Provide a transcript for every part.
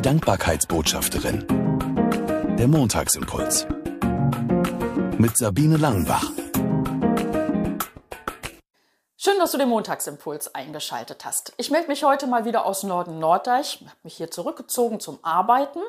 Die Dankbarkeitsbotschafterin. Der Montagsimpuls. Mit Sabine Langenbach. Schön, dass du den Montagsimpuls eingeschaltet hast. Ich melde mich heute mal wieder aus Norden Norddeich. Ich habe mich hier zurückgezogen zum Arbeiten.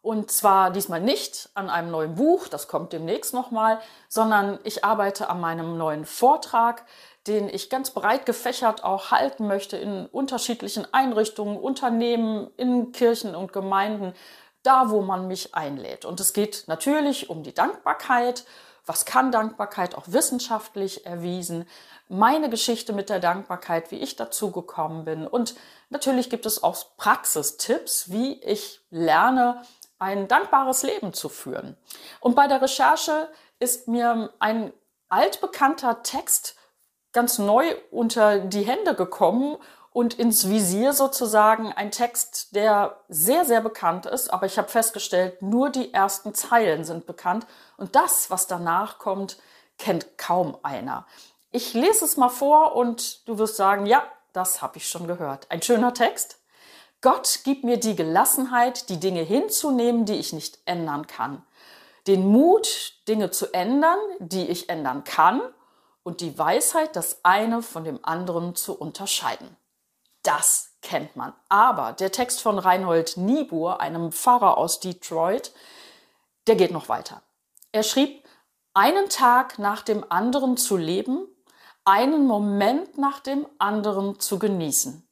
Und zwar diesmal nicht an einem neuen Buch, das kommt demnächst nochmal, sondern ich arbeite an meinem neuen Vortrag, den ich ganz breit gefächert auch halten möchte in unterschiedlichen Einrichtungen, Unternehmen, in Kirchen und Gemeinden, da wo man mich einlädt. Und es geht natürlich um die Dankbarkeit. Was kann Dankbarkeit auch wissenschaftlich erwiesen? Meine Geschichte mit der Dankbarkeit, wie ich dazu gekommen bin. Und natürlich gibt es auch Praxistipps, wie ich lerne, ein dankbares Leben zu führen. Und bei der Recherche ist mir ein altbekannter Text ganz neu unter die Hände gekommen und ins Visier sozusagen ein Text, der sehr, sehr bekannt ist, aber ich habe festgestellt, nur die ersten Zeilen sind bekannt und das, was danach kommt, kennt kaum einer. Ich lese es mal vor und du wirst sagen, ja, das habe ich schon gehört. Ein schöner Text. Gott gibt mir die Gelassenheit, die Dinge hinzunehmen, die ich nicht ändern kann. Den Mut, Dinge zu ändern, die ich ändern kann und die Weisheit, das eine von dem anderen zu unterscheiden. Das kennt man. Aber der Text von Reinhold Niebuhr, einem Pfarrer aus Detroit, der geht noch weiter. Er schrieb, einen Tag nach dem anderen zu leben, einen Moment nach dem anderen zu genießen.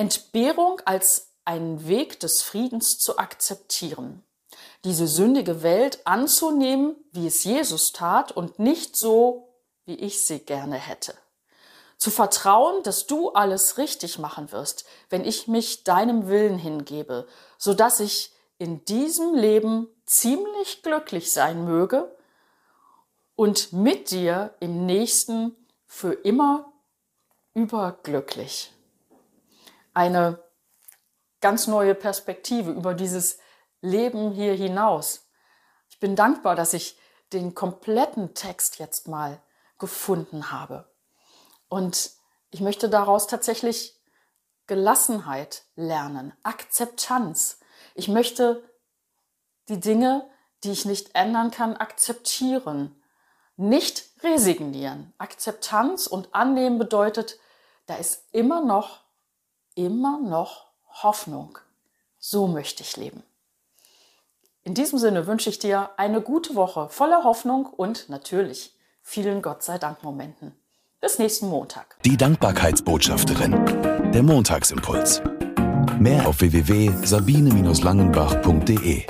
Entbehrung als einen Weg des Friedens zu akzeptieren. Diese sündige Welt anzunehmen, wie es Jesus tat und nicht so, wie ich sie gerne hätte. Zu vertrauen, dass du alles richtig machen wirst, wenn ich mich deinem Willen hingebe, so dass ich in diesem Leben ziemlich glücklich sein möge und mit dir im nächsten für immer überglücklich. Eine ganz neue Perspektive über dieses Leben hier hinaus. Ich bin dankbar, dass ich den kompletten Text jetzt mal gefunden habe. Und ich möchte daraus tatsächlich Gelassenheit lernen, Akzeptanz. Ich möchte die Dinge, die ich nicht ändern kann, akzeptieren, nicht resignieren. Akzeptanz und Annehmen bedeutet, da ist immer noch, immer noch Hoffnung. So möchte ich leben. In diesem Sinne wünsche ich dir eine gute Woche voller Hoffnung und natürlich vielen Gott sei Dank Momenten. Bis nächsten Montag. Die Dankbarkeitsbotschafterin. Der Montagsimpuls. Mehr auf www.sabine-langenbach.de